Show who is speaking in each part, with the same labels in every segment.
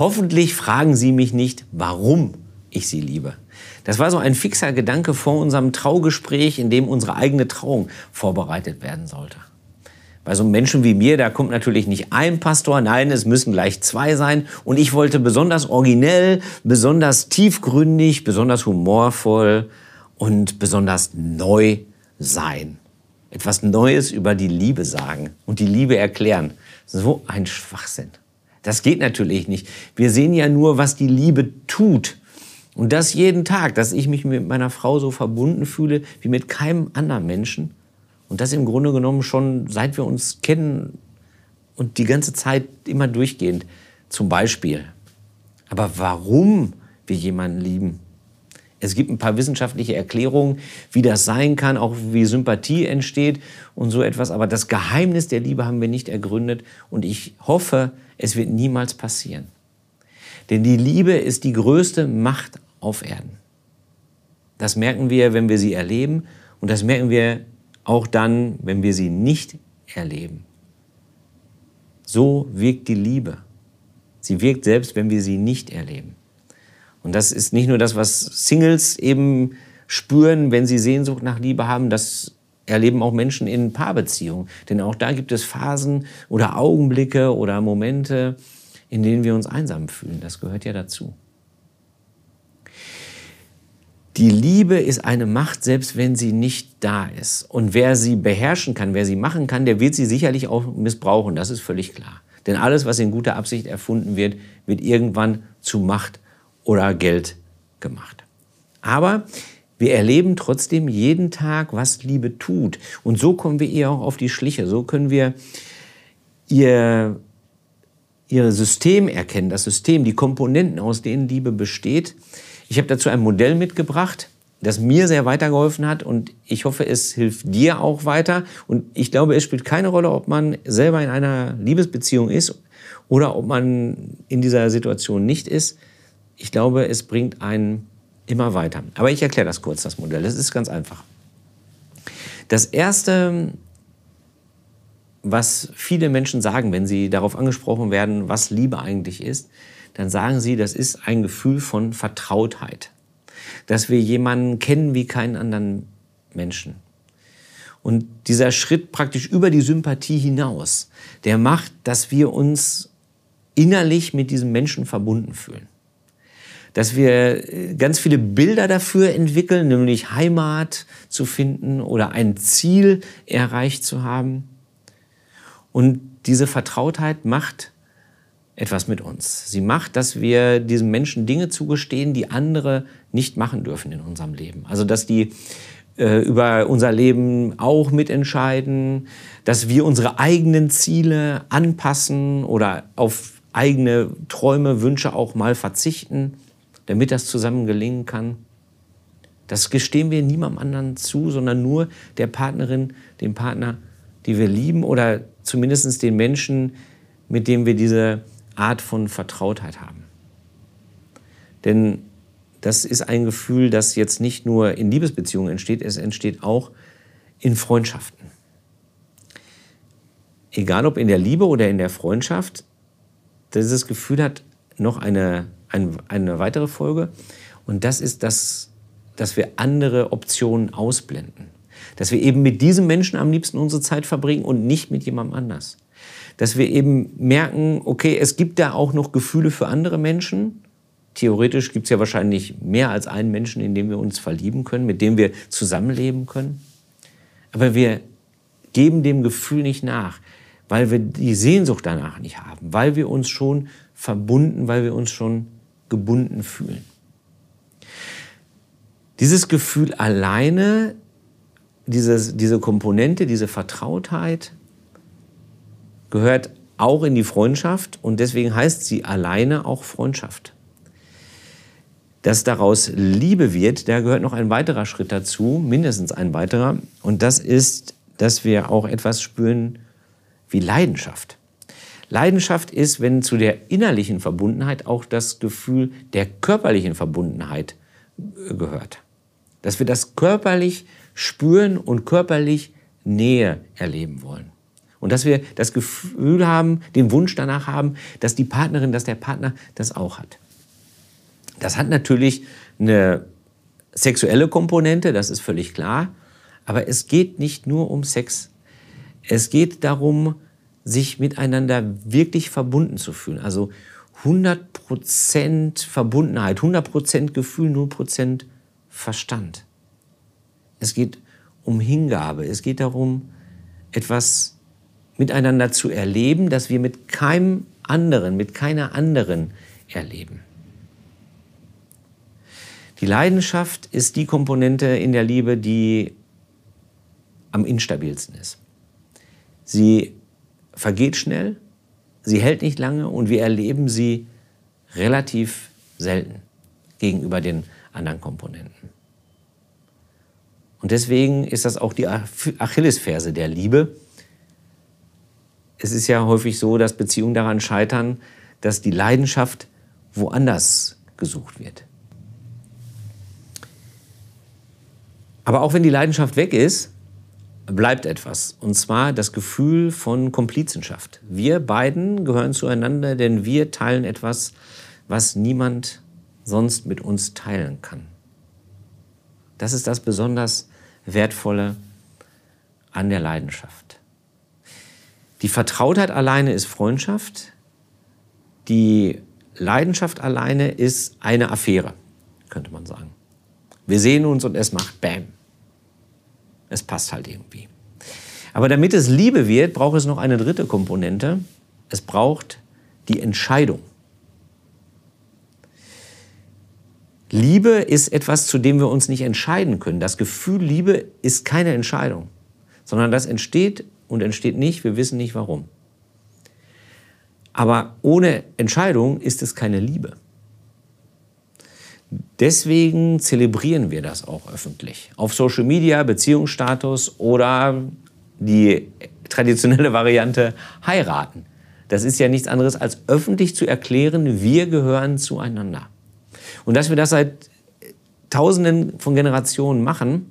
Speaker 1: Hoffentlich fragen Sie mich nicht, warum ich Sie liebe. Das war so ein fixer Gedanke vor unserem Traugespräch, in dem unsere eigene Trauung vorbereitet werden sollte. Bei so Menschen wie mir, da kommt natürlich nicht ein Pastor, nein, es müssen gleich zwei sein. Und ich wollte besonders originell, besonders tiefgründig, besonders humorvoll und besonders neu sein. Etwas Neues über die Liebe sagen und die Liebe erklären. So ein Schwachsinn. Das geht natürlich nicht. Wir sehen ja nur, was die Liebe tut. Und das jeden Tag, dass ich mich mit meiner Frau so verbunden fühle wie mit keinem anderen Menschen. Und das im Grunde genommen schon seit wir uns kennen und die ganze Zeit immer durchgehend. Zum Beispiel. Aber warum wir jemanden lieben? Es gibt ein paar wissenschaftliche Erklärungen, wie das sein kann, auch wie Sympathie entsteht und so etwas. Aber das Geheimnis der Liebe haben wir nicht ergründet. Und ich hoffe, es wird niemals passieren. Denn die Liebe ist die größte Macht auf Erden. Das merken wir, wenn wir sie erleben und das merken wir auch dann, wenn wir sie nicht erleben. So wirkt die Liebe. Sie wirkt selbst, wenn wir sie nicht erleben. Und das ist nicht nur das, was Singles eben spüren, wenn sie Sehnsucht nach Liebe haben, das erleben auch Menschen in Paarbeziehungen. Denn auch da gibt es Phasen oder Augenblicke oder Momente, in denen wir uns einsam fühlen. Das gehört ja dazu. Die Liebe ist eine Macht, selbst wenn sie nicht da ist. Und wer sie beherrschen kann, wer sie machen kann, der wird sie sicherlich auch missbrauchen. Das ist völlig klar. Denn alles, was in guter Absicht erfunden wird, wird irgendwann zu Macht oder Geld gemacht. Aber wir erleben trotzdem jeden Tag, was Liebe tut. Und so kommen wir ihr auch auf die Schliche. So können wir ihr ihr System erkennen, das System, die Komponenten, aus denen Liebe besteht. Ich habe dazu ein Modell mitgebracht, das mir sehr weitergeholfen hat und ich hoffe, es hilft dir auch weiter. Und ich glaube, es spielt keine Rolle, ob man selber in einer Liebesbeziehung ist oder ob man in dieser Situation nicht ist. Ich glaube, es bringt einen immer weiter. Aber ich erkläre das kurz, das Modell. Das ist ganz einfach. Das erste was viele Menschen sagen, wenn sie darauf angesprochen werden, was Liebe eigentlich ist, dann sagen sie, das ist ein Gefühl von Vertrautheit. Dass wir jemanden kennen wie keinen anderen Menschen. Und dieser Schritt praktisch über die Sympathie hinaus, der macht, dass wir uns innerlich mit diesem Menschen verbunden fühlen. Dass wir äh, ganz viele Bilder dafür entwickeln, nämlich Heimat zu finden oder ein Ziel erreicht zu haben. Und diese Vertrautheit macht etwas mit uns. Sie macht, dass wir diesem Menschen Dinge zugestehen, die andere nicht machen dürfen in unserem Leben. Also dass die äh, über unser Leben auch mitentscheiden, dass wir unsere eigenen Ziele anpassen oder auf eigene Träume, Wünsche auch mal verzichten, damit das zusammen gelingen kann. Das gestehen wir niemandem anderen zu, sondern nur der Partnerin, dem Partner, die wir lieben oder zumindest den Menschen, mit denen wir diese Art von Vertrautheit haben. Denn das ist ein Gefühl, das jetzt nicht nur in Liebesbeziehungen entsteht, es entsteht auch in Freundschaften. Egal ob in der Liebe oder in der Freundschaft, dieses Gefühl hat noch eine, eine, eine weitere Folge und das ist, dass, dass wir andere Optionen ausblenden. Dass wir eben mit diesem Menschen am liebsten unsere Zeit verbringen und nicht mit jemandem anders. Dass wir eben merken, okay, es gibt da auch noch Gefühle für andere Menschen. Theoretisch gibt es ja wahrscheinlich mehr als einen Menschen, in den wir uns verlieben können, mit dem wir zusammenleben können. Aber wir geben dem Gefühl nicht nach, weil wir die Sehnsucht danach nicht haben, weil wir uns schon verbunden, weil wir uns schon gebunden fühlen. Dieses Gefühl alleine dieses, diese Komponente, diese Vertrautheit gehört auch in die Freundschaft und deswegen heißt sie alleine auch Freundschaft. Dass daraus Liebe wird, da gehört noch ein weiterer Schritt dazu, mindestens ein weiterer, und das ist, dass wir auch etwas spüren wie Leidenschaft. Leidenschaft ist, wenn zu der innerlichen Verbundenheit auch das Gefühl der körperlichen Verbundenheit gehört. Dass wir das körperlich spüren und körperlich Nähe erleben wollen. Und dass wir das Gefühl haben, den Wunsch danach haben, dass die Partnerin, dass der Partner das auch hat. Das hat natürlich eine sexuelle Komponente, das ist völlig klar. Aber es geht nicht nur um Sex. Es geht darum, sich miteinander wirklich verbunden zu fühlen. Also 100% Verbundenheit, 100% Gefühl, 0% Verstand. Es geht um Hingabe. Es geht darum, etwas miteinander zu erleben, das wir mit keinem anderen, mit keiner anderen erleben. Die Leidenschaft ist die Komponente in der Liebe, die am instabilsten ist. Sie vergeht schnell, sie hält nicht lange und wir erleben sie relativ selten gegenüber den anderen Komponenten. Und deswegen ist das auch die Achillesferse der Liebe. Es ist ja häufig so, dass Beziehungen daran scheitern, dass die Leidenschaft woanders gesucht wird. Aber auch wenn die Leidenschaft weg ist, bleibt etwas. Und zwar das Gefühl von Komplizenschaft. Wir beiden gehören zueinander, denn wir teilen etwas, was niemand sonst mit uns teilen kann. Das ist das besonders Wertvolle an der Leidenschaft. Die Vertrautheit alleine ist Freundschaft. Die Leidenschaft alleine ist eine Affäre, könnte man sagen. Wir sehen uns und es macht Bam. Es passt halt irgendwie. Aber damit es Liebe wird, braucht es noch eine dritte Komponente. Es braucht die Entscheidung. Liebe ist etwas, zu dem wir uns nicht entscheiden können. Das Gefühl Liebe ist keine Entscheidung, sondern das entsteht und entsteht nicht, wir wissen nicht warum. Aber ohne Entscheidung ist es keine Liebe. Deswegen zelebrieren wir das auch öffentlich. Auf Social Media, Beziehungsstatus oder die traditionelle Variante heiraten. Das ist ja nichts anderes als öffentlich zu erklären, wir gehören zueinander. Und dass wir das seit Tausenden von Generationen machen,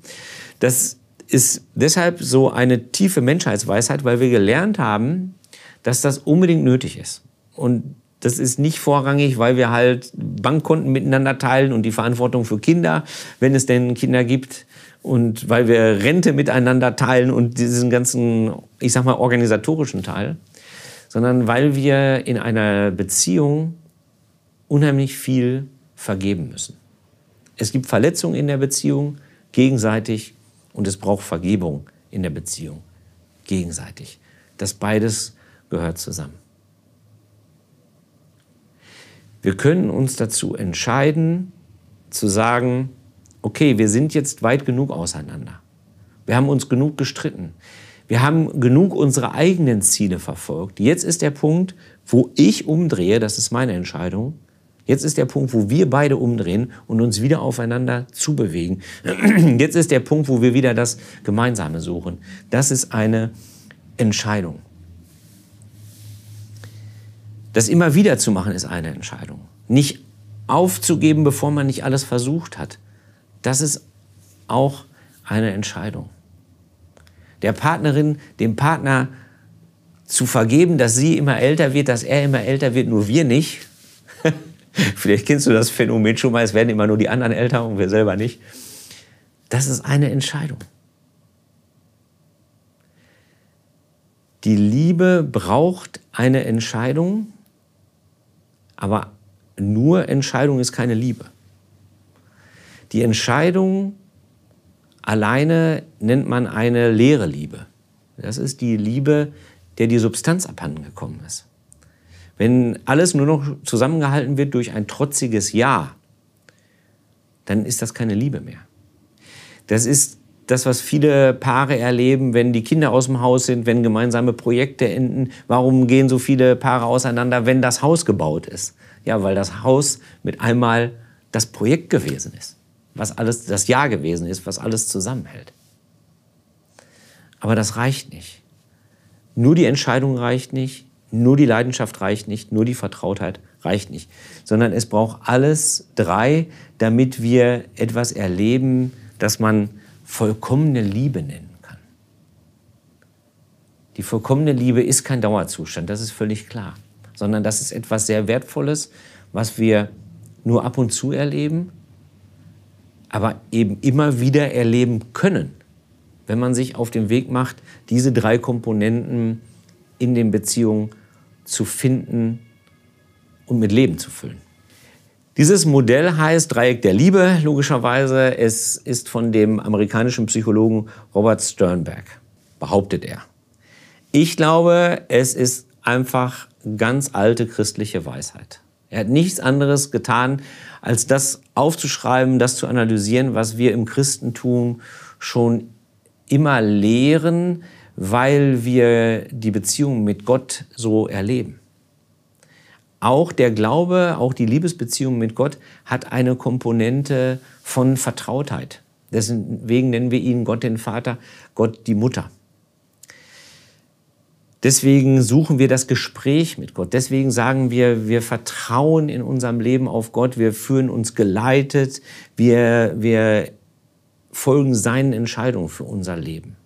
Speaker 1: das ist deshalb so eine tiefe Menschheitsweisheit, weil wir gelernt haben, dass das unbedingt nötig ist. Und das ist nicht vorrangig, weil wir halt Bankkonten miteinander teilen und die Verantwortung für Kinder, wenn es denn Kinder gibt, und weil wir Rente miteinander teilen und diesen ganzen, ich sag mal, organisatorischen Teil, sondern weil wir in einer Beziehung unheimlich viel vergeben müssen. Es gibt Verletzungen in der Beziehung gegenseitig und es braucht Vergebung in der Beziehung gegenseitig. Das beides gehört zusammen. Wir können uns dazu entscheiden, zu sagen, okay, wir sind jetzt weit genug auseinander. Wir haben uns genug gestritten. Wir haben genug unsere eigenen Ziele verfolgt. Jetzt ist der Punkt, wo ich umdrehe, das ist meine Entscheidung, Jetzt ist der Punkt, wo wir beide umdrehen und uns wieder aufeinander zubewegen. Jetzt ist der Punkt, wo wir wieder das Gemeinsame suchen. Das ist eine Entscheidung. Das immer wieder zu machen, ist eine Entscheidung. Nicht aufzugeben, bevor man nicht alles versucht hat. Das ist auch eine Entscheidung. Der Partnerin, dem Partner zu vergeben, dass sie immer älter wird, dass er immer älter wird, nur wir nicht. Vielleicht kennst du das Phänomen schon mal, es werden immer nur die anderen älter und wir selber nicht. Das ist eine Entscheidung. Die Liebe braucht eine Entscheidung, aber nur Entscheidung ist keine Liebe. Die Entscheidung alleine nennt man eine leere Liebe. Das ist die Liebe, der die Substanz abhanden gekommen ist. Wenn alles nur noch zusammengehalten wird durch ein trotziges Ja, dann ist das keine Liebe mehr. Das ist das, was viele Paare erleben, wenn die Kinder aus dem Haus sind, wenn gemeinsame Projekte enden. Warum gehen so viele Paare auseinander, wenn das Haus gebaut ist? Ja, weil das Haus mit einmal das Projekt gewesen ist, was alles das Ja gewesen ist, was alles zusammenhält. Aber das reicht nicht. Nur die Entscheidung reicht nicht, nur die Leidenschaft reicht nicht, nur die Vertrautheit reicht nicht, sondern es braucht alles drei, damit wir etwas erleben, das man vollkommene Liebe nennen kann. Die vollkommene Liebe ist kein Dauerzustand, das ist völlig klar, sondern das ist etwas sehr Wertvolles, was wir nur ab und zu erleben, aber eben immer wieder erleben können, wenn man sich auf den Weg macht, diese drei Komponenten in den Beziehungen zu finden und mit Leben zu füllen. Dieses Modell heißt Dreieck der Liebe, logischerweise. Es ist von dem amerikanischen Psychologen Robert Sternberg, behauptet er. Ich glaube, es ist einfach ganz alte christliche Weisheit. Er hat nichts anderes getan, als das aufzuschreiben, das zu analysieren, was wir im Christentum schon immer lehren, weil wir die Beziehung mit Gott so erleben. Auch der Glaube, auch die Liebesbeziehung mit Gott hat eine Komponente von Vertrautheit. Deswegen nennen wir ihn Gott den Vater, Gott die Mutter. Deswegen suchen wir das Gespräch mit Gott. Deswegen sagen wir, wir vertrauen in unserem Leben auf Gott. Wir fühlen uns geleitet. Wir, wir folgen seinen Entscheidungen für unser Leben.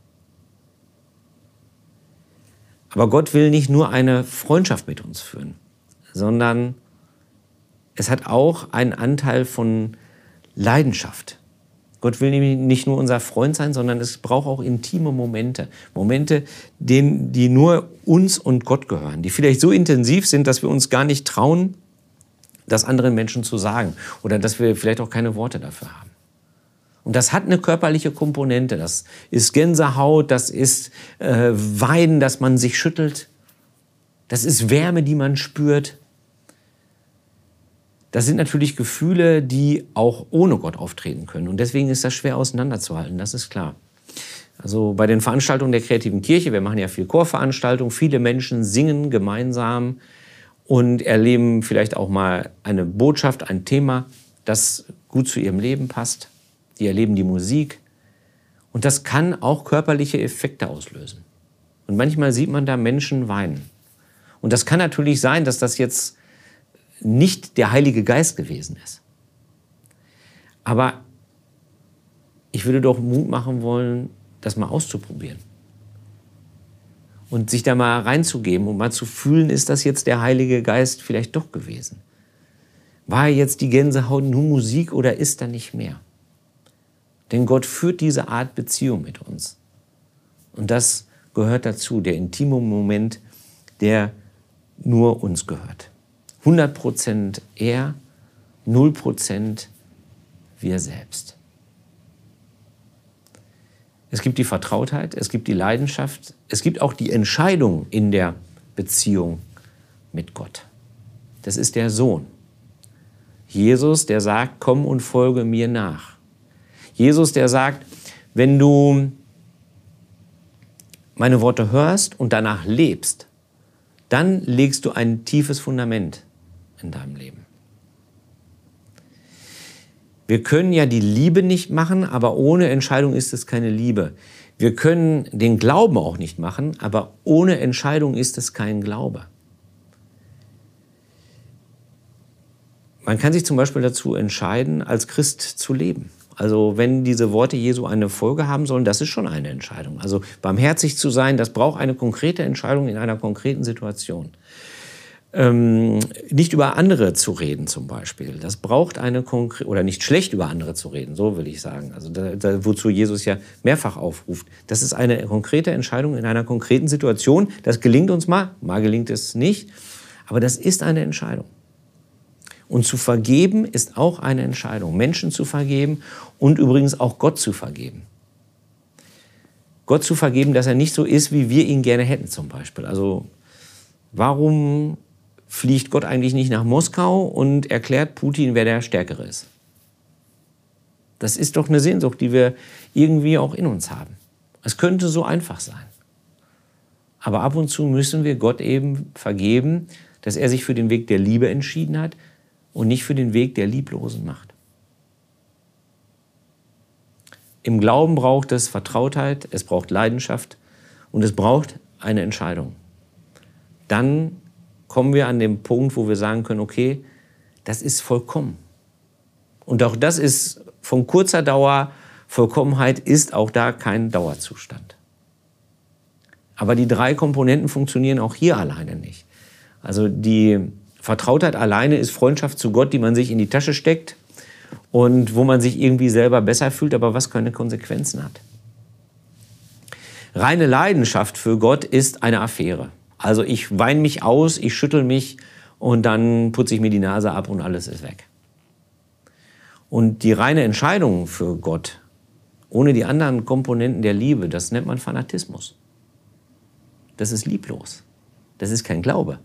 Speaker 1: Aber Gott will nicht nur eine Freundschaft mit uns führen, sondern es hat auch einen Anteil von Leidenschaft. Gott will nämlich nicht nur unser Freund sein, sondern es braucht auch intime Momente. Momente, denen, die nur uns und Gott gehören, die vielleicht so intensiv sind, dass wir uns gar nicht trauen, das anderen Menschen zu sagen oder dass wir vielleicht auch keine Worte dafür haben. Und das hat eine körperliche Komponente. Das ist Gänsehaut, das ist äh, Weinen, dass man sich schüttelt. Das ist Wärme, die man spürt. Das sind natürlich Gefühle, die auch ohne Gott auftreten können. Und deswegen ist das schwer auseinanderzuhalten, das ist klar. Also bei den Veranstaltungen der kreativen Kirche, wir machen ja viel Chorveranstaltungen, viele Menschen singen gemeinsam und erleben vielleicht auch mal eine Botschaft, ein Thema, das gut zu ihrem Leben passt. Die erleben die Musik und das kann auch körperliche Effekte auslösen. Und manchmal sieht man da Menschen weinen. Und das kann natürlich sein, dass das jetzt nicht der Heilige Geist gewesen ist. Aber ich würde doch Mut machen wollen, das mal auszuprobieren. Und sich da mal reinzugeben und mal zu fühlen, ist das jetzt der Heilige Geist vielleicht doch gewesen? War jetzt die Gänsehaut nur Musik oder ist da nicht mehr? Denn Gott führt diese Art Beziehung mit uns. Und das gehört dazu, der intime Moment, der nur uns gehört. 100% er, 0% wir selbst. Es gibt die Vertrautheit, es gibt die Leidenschaft, es gibt auch die Entscheidung in der Beziehung mit Gott. Das ist der Sohn. Jesus, der sagt, komm und folge mir nach. Jesus, der sagt, wenn du meine Worte hörst und danach lebst, dann legst du ein tiefes Fundament in deinem Leben. Wir können ja die Liebe nicht machen, aber ohne Entscheidung ist es keine Liebe. Wir können den Glauben auch nicht machen, aber ohne Entscheidung ist es kein Glaube. Man kann sich zum Beispiel dazu entscheiden, als Christ zu leben. Also wenn diese Worte Jesu eine Folge haben sollen, das ist schon eine Entscheidung. Also barmherzig zu sein, das braucht eine konkrete Entscheidung in einer konkreten Situation ähm, nicht über andere zu reden zum Beispiel. Das braucht eine konkrete, oder nicht schlecht über andere zu reden, so will ich sagen. Also da, da, wozu Jesus ja mehrfach aufruft. Das ist eine konkrete Entscheidung in einer konkreten Situation. Das gelingt uns mal, mal gelingt es nicht. Aber das ist eine Entscheidung. Und zu vergeben ist auch eine Entscheidung. Menschen zu vergeben und übrigens auch Gott zu vergeben. Gott zu vergeben, dass er nicht so ist, wie wir ihn gerne hätten zum Beispiel. Also warum fliegt Gott eigentlich nicht nach Moskau und erklärt Putin, wer der Stärkere ist. Das ist doch eine Sehnsucht, die wir irgendwie auch in uns haben. Es könnte so einfach sein. Aber ab und zu müssen wir Gott eben vergeben, dass er sich für den Weg der Liebe entschieden hat und nicht für den Weg der lieblosen Macht. Im Glauben braucht es Vertrautheit, es braucht Leidenschaft und es braucht eine Entscheidung. Dann kommen wir an den Punkt, wo wir sagen können, okay, das ist vollkommen. Und auch das ist von kurzer Dauer. Vollkommenheit ist auch da kein Dauerzustand. Aber die drei Komponenten funktionieren auch hier alleine nicht. Also die Vertrautheit alleine ist Freundschaft zu Gott, die man sich in die Tasche steckt und wo man sich irgendwie selber besser fühlt, aber was keine Konsequenzen hat. Reine Leidenschaft für Gott ist eine Affäre. Also ich weine mich aus, ich schüttel mich und dann putze ich mir die Nase ab und alles ist weg. Und die reine Entscheidung für Gott, ohne die anderen Komponenten der Liebe, das nennt man Fanatismus. Das ist lieblos. Das ist kein Glaube.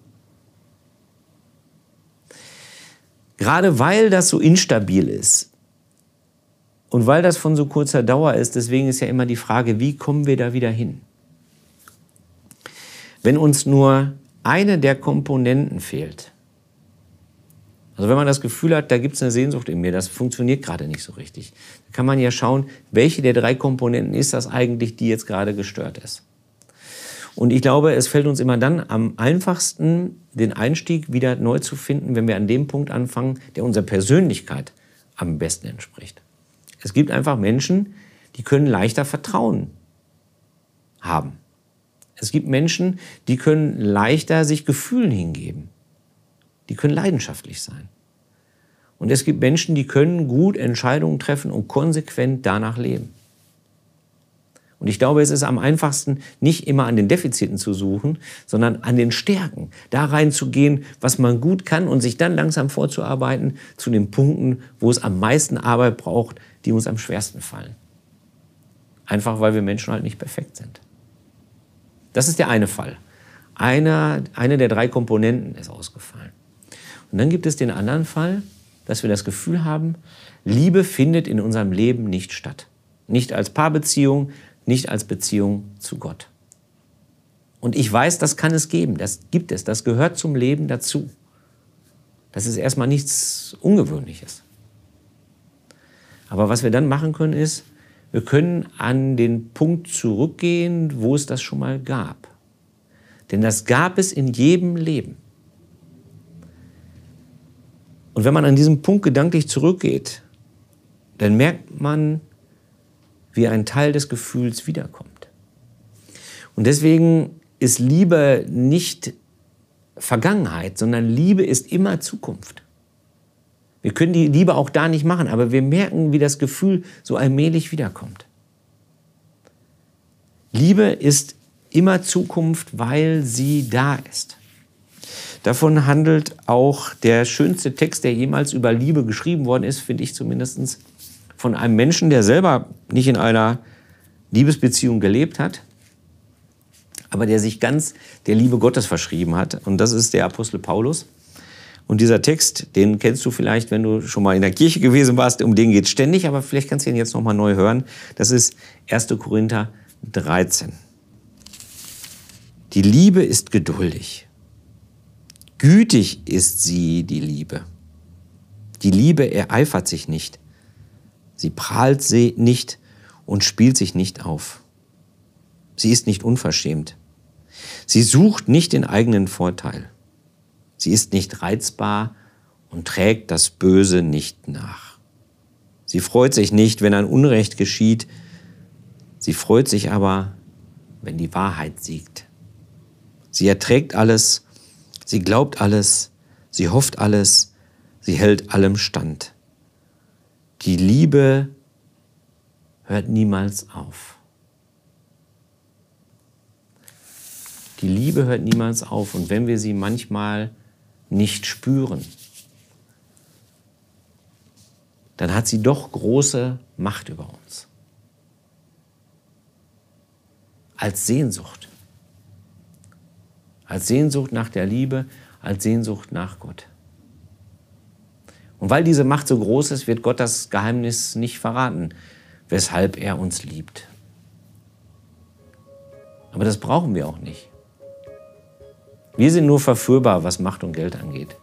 Speaker 1: Gerade weil das so instabil ist und weil das von so kurzer Dauer ist, deswegen ist ja immer die Frage, wie kommen wir da wieder hin? Wenn uns nur eine der Komponenten fehlt, also wenn man das Gefühl hat, da gibt es eine Sehnsucht in mir, das funktioniert gerade nicht so richtig, dann kann man ja schauen, welche der drei Komponenten ist das eigentlich, die jetzt gerade gestört ist. Und ich glaube, es fällt uns immer dann am einfachsten, den Einstieg wieder neu zu finden, wenn wir an dem Punkt anfangen, der unserer Persönlichkeit am besten entspricht. Es gibt einfach Menschen, die können leichter Vertrauen haben. Es gibt Menschen, die können leichter sich Gefühlen hingeben. Die können leidenschaftlich sein. Und es gibt Menschen, die können gut Entscheidungen treffen und konsequent danach leben. Und ich glaube, es ist am einfachsten, nicht immer an den Defiziten zu suchen, sondern an den Stärken. Da reinzugehen, was man gut kann und sich dann langsam vorzuarbeiten zu den Punkten, wo es am meisten Arbeit braucht, die uns am schwersten fallen. Einfach weil wir Menschen halt nicht perfekt sind. Das ist der eine Fall. Einer, eine der drei Komponenten ist ausgefallen. Und dann gibt es den anderen Fall, dass wir das Gefühl haben, Liebe findet in unserem Leben nicht statt. Nicht als Paarbeziehung, nicht als Beziehung zu Gott. Und ich weiß, das kann es geben, das gibt es, das gehört zum Leben dazu. Das ist erstmal nichts Ungewöhnliches. Aber was wir dann machen können, ist, wir können an den Punkt zurückgehen, wo es das schon mal gab. Denn das gab es in jedem Leben. Und wenn man an diesem Punkt gedanklich zurückgeht, dann merkt man, wie ein Teil des Gefühls wiederkommt. Und deswegen ist Liebe nicht Vergangenheit, sondern Liebe ist immer Zukunft. Wir können die Liebe auch da nicht machen, aber wir merken, wie das Gefühl so allmählich wiederkommt. Liebe ist immer Zukunft, weil sie da ist. Davon handelt auch der schönste Text, der jemals über Liebe geschrieben worden ist, finde ich zumindest, von einem Menschen, der selber nicht in einer Liebesbeziehung gelebt hat, aber der sich ganz der Liebe Gottes verschrieben hat. Und das ist der Apostel Paulus. Und dieser Text, den kennst du vielleicht, wenn du schon mal in der Kirche gewesen warst, um den geht es ständig, aber vielleicht kannst du ihn jetzt noch mal neu hören. Das ist 1. Korinther 13. Die Liebe ist geduldig. Gütig ist sie, die Liebe. Die Liebe ereifert sich nicht. Sie prahlt sie nicht und spielt sich nicht auf. Sie ist nicht unverschämt. Sie sucht nicht den eigenen Vorteil. Sie ist nicht reizbar und trägt das Böse nicht nach. Sie freut sich nicht, wenn ein Unrecht geschieht. Sie freut sich aber, wenn die Wahrheit siegt. Sie erträgt alles, sie glaubt alles, sie hofft alles, sie hält allem stand. Die Liebe hört niemals auf. Die Liebe hört niemals auf. Und wenn wir sie manchmal nicht spüren, dann hat sie doch große Macht über uns. Als Sehnsucht. Als Sehnsucht nach der Liebe, als Sehnsucht nach Gott. Und weil diese Macht so groß ist, wird Gott das Geheimnis nicht verraten, weshalb er uns liebt. Aber das brauchen wir auch nicht. Wir sind nur verführbar, was Macht und Geld angeht.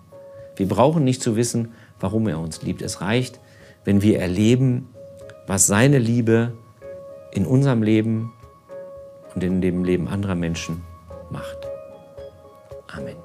Speaker 1: Wir brauchen nicht zu wissen, warum er uns liebt. Es reicht, wenn wir erleben, was seine Liebe in unserem Leben und in dem Leben anderer Menschen macht. Amen.